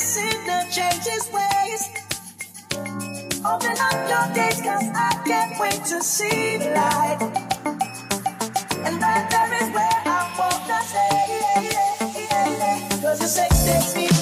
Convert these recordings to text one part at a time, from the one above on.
sinner change his ways. Open up your gates, cause I can't wait to see the light. And that there is where I wanna stay. Cause you say, takes me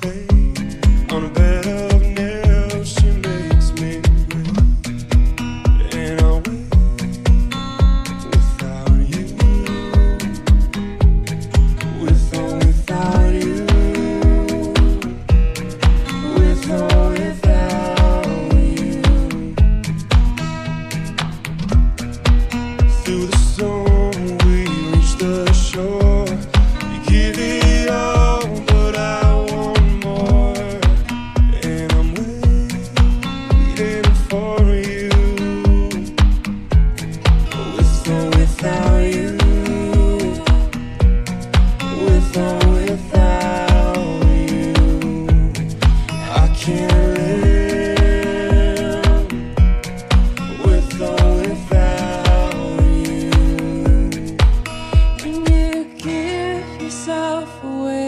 twist yourself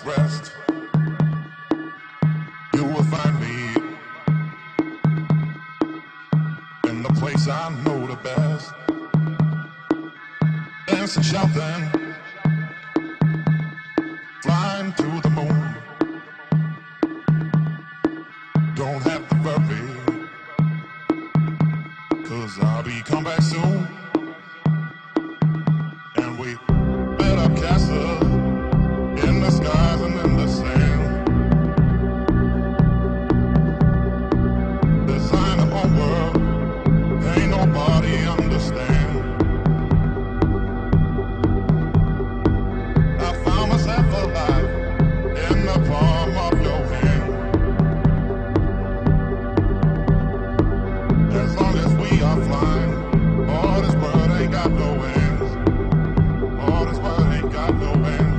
rest, you will find me in the place I know the best. Dance and shout then. got no man.